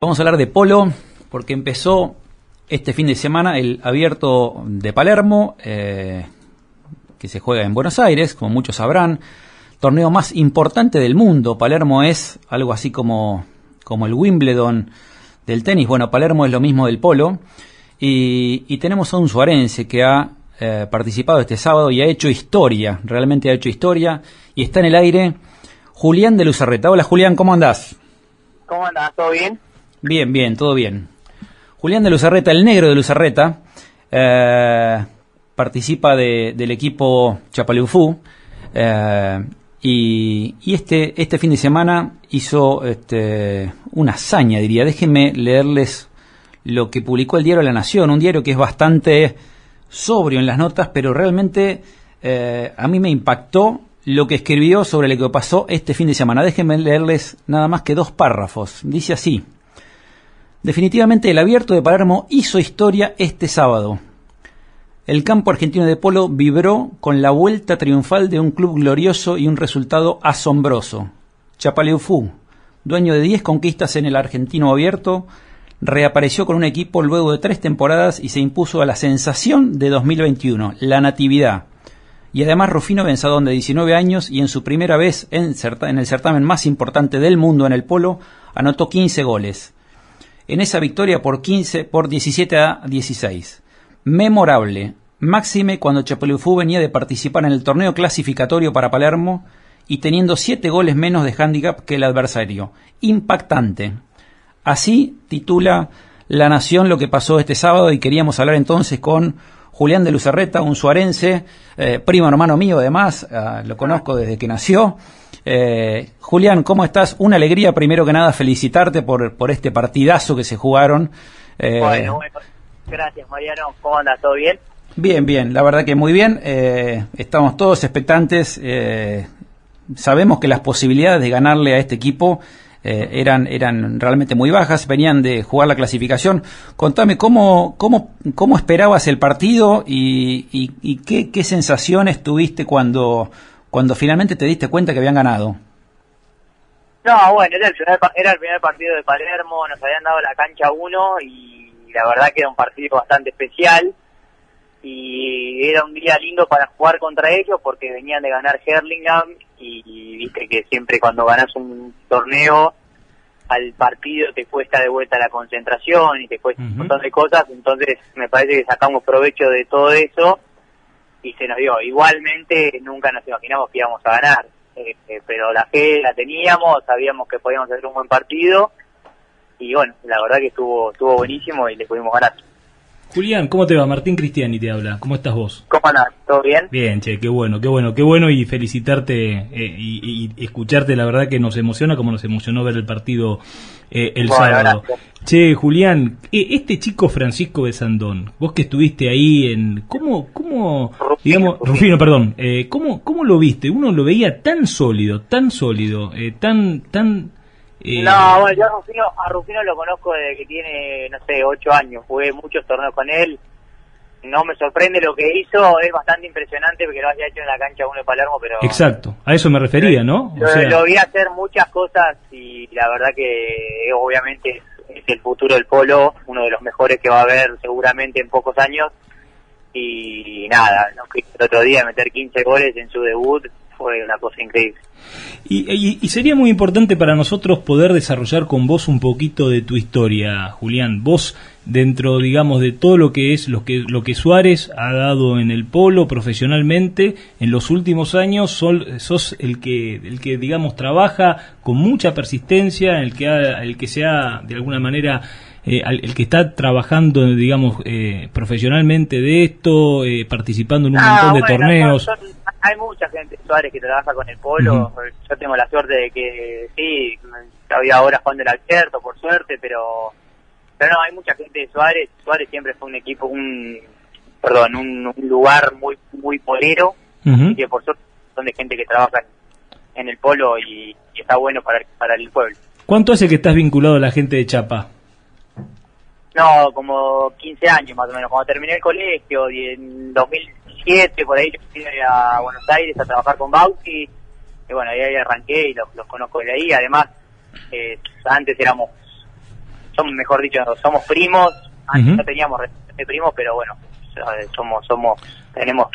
Vamos a hablar de polo porque empezó este fin de semana el abierto de Palermo, eh, que se juega en Buenos Aires, como muchos sabrán, torneo más importante del mundo. Palermo es algo así como, como el Wimbledon del tenis. Bueno, Palermo es lo mismo del polo. Y, tenemos a un suarense que ha eh, participado este sábado y ha hecho historia, realmente ha hecho historia, y está en el aire Julián de Luzarreta. Hola Julián, ¿cómo andás? ¿Cómo andás? ¿Todo bien? Bien, bien, todo bien. Julián de Luzarreta, el negro de Luzarreta, eh, participa del equipo Chapaleufú eh, y, este, este fin de semana hizo este, una hazaña, diría. Déjenme leerles lo que publicó el diario La Nación, un diario que es bastante sobrio en las notas, pero realmente eh, a mí me impactó lo que escribió sobre lo que pasó este fin de semana. Déjenme leerles nada más que dos párrafos. Dice así. Definitivamente el abierto de Palermo hizo historia este sábado. El campo argentino de polo vibró con la vuelta triunfal de un club glorioso y un resultado asombroso. Chapaleufú, dueño de 10 conquistas en el argentino abierto, reapareció con un equipo luego de tres temporadas y se impuso a la sensación de 2021, la Natividad. Y además Rufino Benzadón, de 19 años y en su primera vez en, en el certamen más importante del mundo en el polo, anotó 15 goles en esa victoria por 15 por 17 a 16. Memorable, máxime cuando Chapelufú venía de participar en el torneo clasificatorio para Palermo y teniendo 7 goles menos de handicap que el adversario. Impactante. Así titula La Nación lo que pasó este sábado y queríamos hablar entonces con Julián de Lucerreta, un suarense, eh, primo hermano mío además, ah, lo conozco desde que nació. Eh, Julián, ¿cómo estás? Una alegría, primero que nada, felicitarte por, por este partidazo que se jugaron. Eh, bueno, bueno, gracias Mariano, ¿cómo andas? ¿Todo bien? Bien, bien, la verdad que muy bien. estamos todos expectantes. sabemos que las posibilidades de ganarle a este equipo eh, eran, eran realmente muy bajas, venían de jugar la clasificación. Contame, ¿cómo, cómo, cómo esperabas el partido y, y, qué, qué, sensaciones tuviste cuando, cuando finalmente te diste cuenta que habían ganado? No, bueno, era el, primer, era el primer partido de Palermo, nos habían dado la cancha uno y la verdad que era un partido bastante especial. Y era un día lindo para jugar contra ellos porque venían de ganar Herlingham y, viste que siempre cuando ganas un torneo al partido te cuesta de vuelta la concentración y te cuesta un montón de cosas, entonces me parece que sacamos provecho de todo eso y se nos dio. Igualmente nunca nos imaginamos que íbamos a ganar, eh, eh, pero la fe la teníamos, sabíamos que podíamos hacer un buen partido y bueno, la verdad que estuvo estuvo buenísimo y le pudimos ganar. Julián, ¿cómo te va? Martín Cristiani te habla. ¿Cómo estás vos? ¿Cómo andás? ¿Todo bien? Bien, che, qué bueno, qué bueno, qué bueno y felicitarte eh, y, escucharte, la verdad que nos emociona como nos emocionó ver el partido eh, el sábado. Che, Julián, eh, este chico Francisco de Sandón, vos que estuviste ahí en... ¿Cómo, cómo digamos, Rufino, perdón, ¿cómo, ¿cómo lo viste? Uno lo veía tan sólido, tan sólido, tan, tan no, bueno, yo a Rufino, a Rufino lo conozco desde que tiene, no sé, ocho años. Jugué muchos torneos con él. No me sorprende lo que hizo, es bastante impresionante porque lo había hecho en la cancha uno de Palermo, pero... Exacto, a eso me refería, ¿no? lo, vi hacer muchas cosas y la verdad que obviamente es el futuro del polo, uno de los mejores que va a haber seguramente en pocos años. Y nada, el otro día meter 15 goles en su debut fue una cosa increíble. Y, sería muy importante para nosotros poder desarrollar con vos un poquito de tu historia, Julián. Vos, dentro, digamos, de todo lo que es lo que, lo que Suárez ha dado en el polo profesionalmente en los últimos años, sos el que, el que, digamos, trabaja con mucha persistencia, el que, el que se ha, de alguna manera, eh, el que está trabajando, digamos, eh, profesionalmente de esto, eh, participando en un ah, montón de torneos hay mucha gente Suárez que trabaja con el polo. Yo tengo la suerte de que sí, había ahora jugando el abierto, por suerte, pero pero no, hay mucha gente de Suárez. Suárez siempre fue un equipo, un perdón, un, lugar muy muy polero y que por suerte son de gente que trabaja en el polo y, está bueno para, para el pueblo. ¿Cuánto hace que estás vinculado a la gente de Chapa? No, como 15 años más o menos. Cuando terminé el colegio y en 2000 por ahí fui a Buenos Aires a trabajar con Bauti, y bueno, ahí, arranqué y los, conozco de ahí, además, eh, antes éramos somos, mejor dicho, somos primos, antes no teníamos de primos, pero bueno, somos, somos, tenemos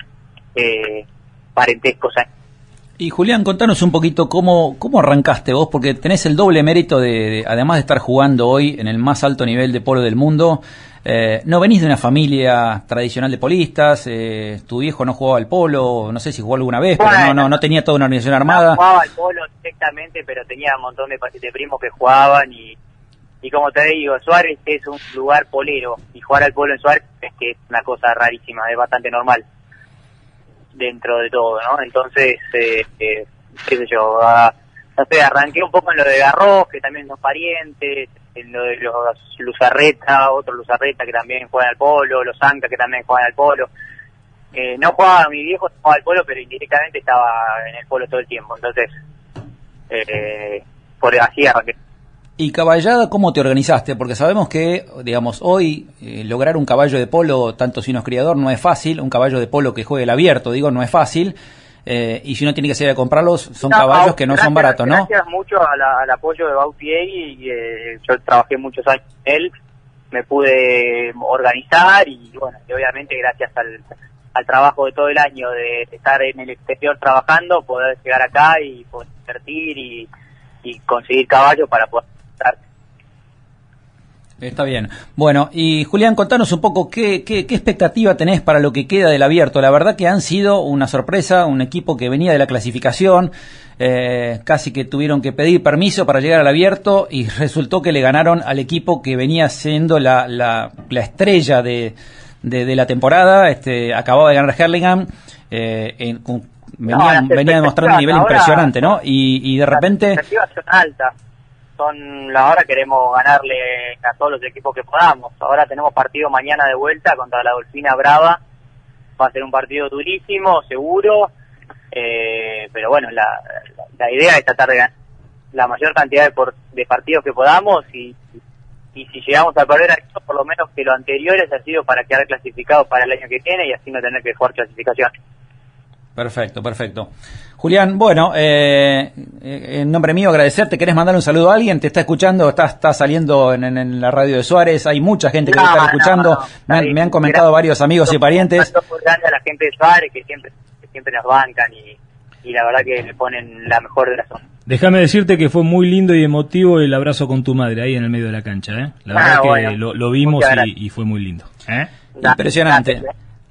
eh, parentescos Y Julián, contanos un poquito cómo, cómo arrancaste vos, porque tenés el doble mérito de, además de estar jugando hoy en el más alto nivel de polo del mundo, eh, no venís de una familia tradicional de polistas, eh, tu viejo no jugaba al polo, no sé si jugó alguna vez, pero no, no, no tenía toda una organización armada. No jugaba al polo directamente, pero tenía un montón de, de primos que jugaban y, y como te digo, Suárez es un lugar polero y jugar al polo en Suárez es que es una cosa rarísima, es bastante normal dentro de todo, ¿no? Entonces, eh, eh qué sé yo, no sé, arranqué un poco en lo de Garros, que también son parientes, en lo de los Luzarreta, otro Luzarreta que también juegan al polo, los Anca que también juegan al polo. Eh, no jugaba, mi viejo jugaba al polo, pero indirectamente estaba en el polo todo el tiempo, entonces, eh, por así arranqué. ¿Y caballada cómo te organizaste? Porque sabemos que, digamos, hoy eh, lograr un caballo de polo, tanto si no es criador, no es fácil. Un caballo de polo que juegue el abierto, digo, no es fácil. Eh, y si uno tiene que salir a comprarlos, son caballos que no son baratos, ¿no? Gracias mucho al apoyo de Bautier y eh, yo trabajé muchos años con él, me pude organizar y bueno, y obviamente gracias al, al trabajo de todo el año de estar en el exterior trabajando, poder llegar acá y poder invertir y, y conseguir caballos para poder estar Está bien. Bueno, y Julián, contanos un poco qué, qué, expectativa tenés para lo que queda del abierto. La verdad que han sido una sorpresa, un equipo que venía de la clasificación, eh, casi que tuvieron que pedir permiso para llegar al abierto y resultó que le ganaron al equipo que venía siendo la, la, la estrella de, de, la temporada. Este, acababa de ganar Herlingham. Eh, en, venía, venía demostrando un nivel impresionante, ¿no? Y, y de repente... son ahora queremos ganarle a todos los equipos que podamos. Ahora tenemos partido mañana de vuelta contra la Dolfina Brava. Va a ser un partido durísimo, seguro. Eh, pero bueno, la, la, idea es tratar de ganar la mayor cantidad de, de partidos que podamos y, y si llegamos a perder a por lo menos que lo anteriores ha sido para quedar clasificado para el año que viene y así no tener que jugar clasificación. Perfecto, perfecto. Julián, bueno, eh, eh, en nombre mío agradecerte. ¿Querés mandar un saludo a alguien? ¿Te está escuchando? ¿Está, está saliendo en, la radio de Suárez? Hay mucha gente que te está escuchando. me, han, comentado varios amigos y parientes. grande a la gente de Suárez que siempre, siempre nos bancan y, la verdad que le ponen la mejor de las Déjame decirte que fue muy lindo y emotivo el abrazo con tu madre ahí en el medio de la cancha. ¿eh? La verdad ah, que lo, vimos y, fue muy lindo. ¿eh? Impresionante.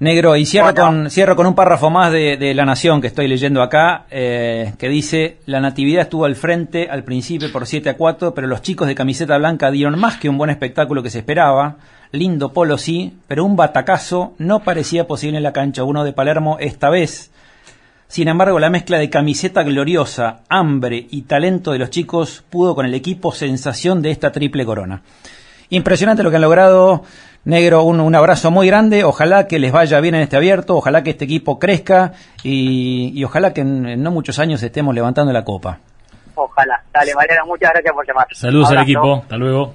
Negro, y cierro, con, cierro con un párrafo más de, La Nación que estoy leyendo acá, eh, que dice, la Natividad estuvo al frente al principio por 7 a 4, pero los chicos de camiseta blanca dieron más que un buen espectáculo que se esperaba, lindo polo sí, pero un batacazo no parecía posible en la cancha uno de Palermo esta vez. Sin embargo, la mezcla de camiseta gloriosa, hambre y talento de los chicos pudo con el equipo sensación de esta triple corona. Impresionante lo que han logrado Negro, un, abrazo muy grande, ojalá que les vaya bien en este abierto, ojalá que este equipo crezca y, ojalá que en, no muchos años estemos levantando la copa. Ojalá. Dale, Mariano, muchas gracias por llamar. Saludos al equipo, hasta luego.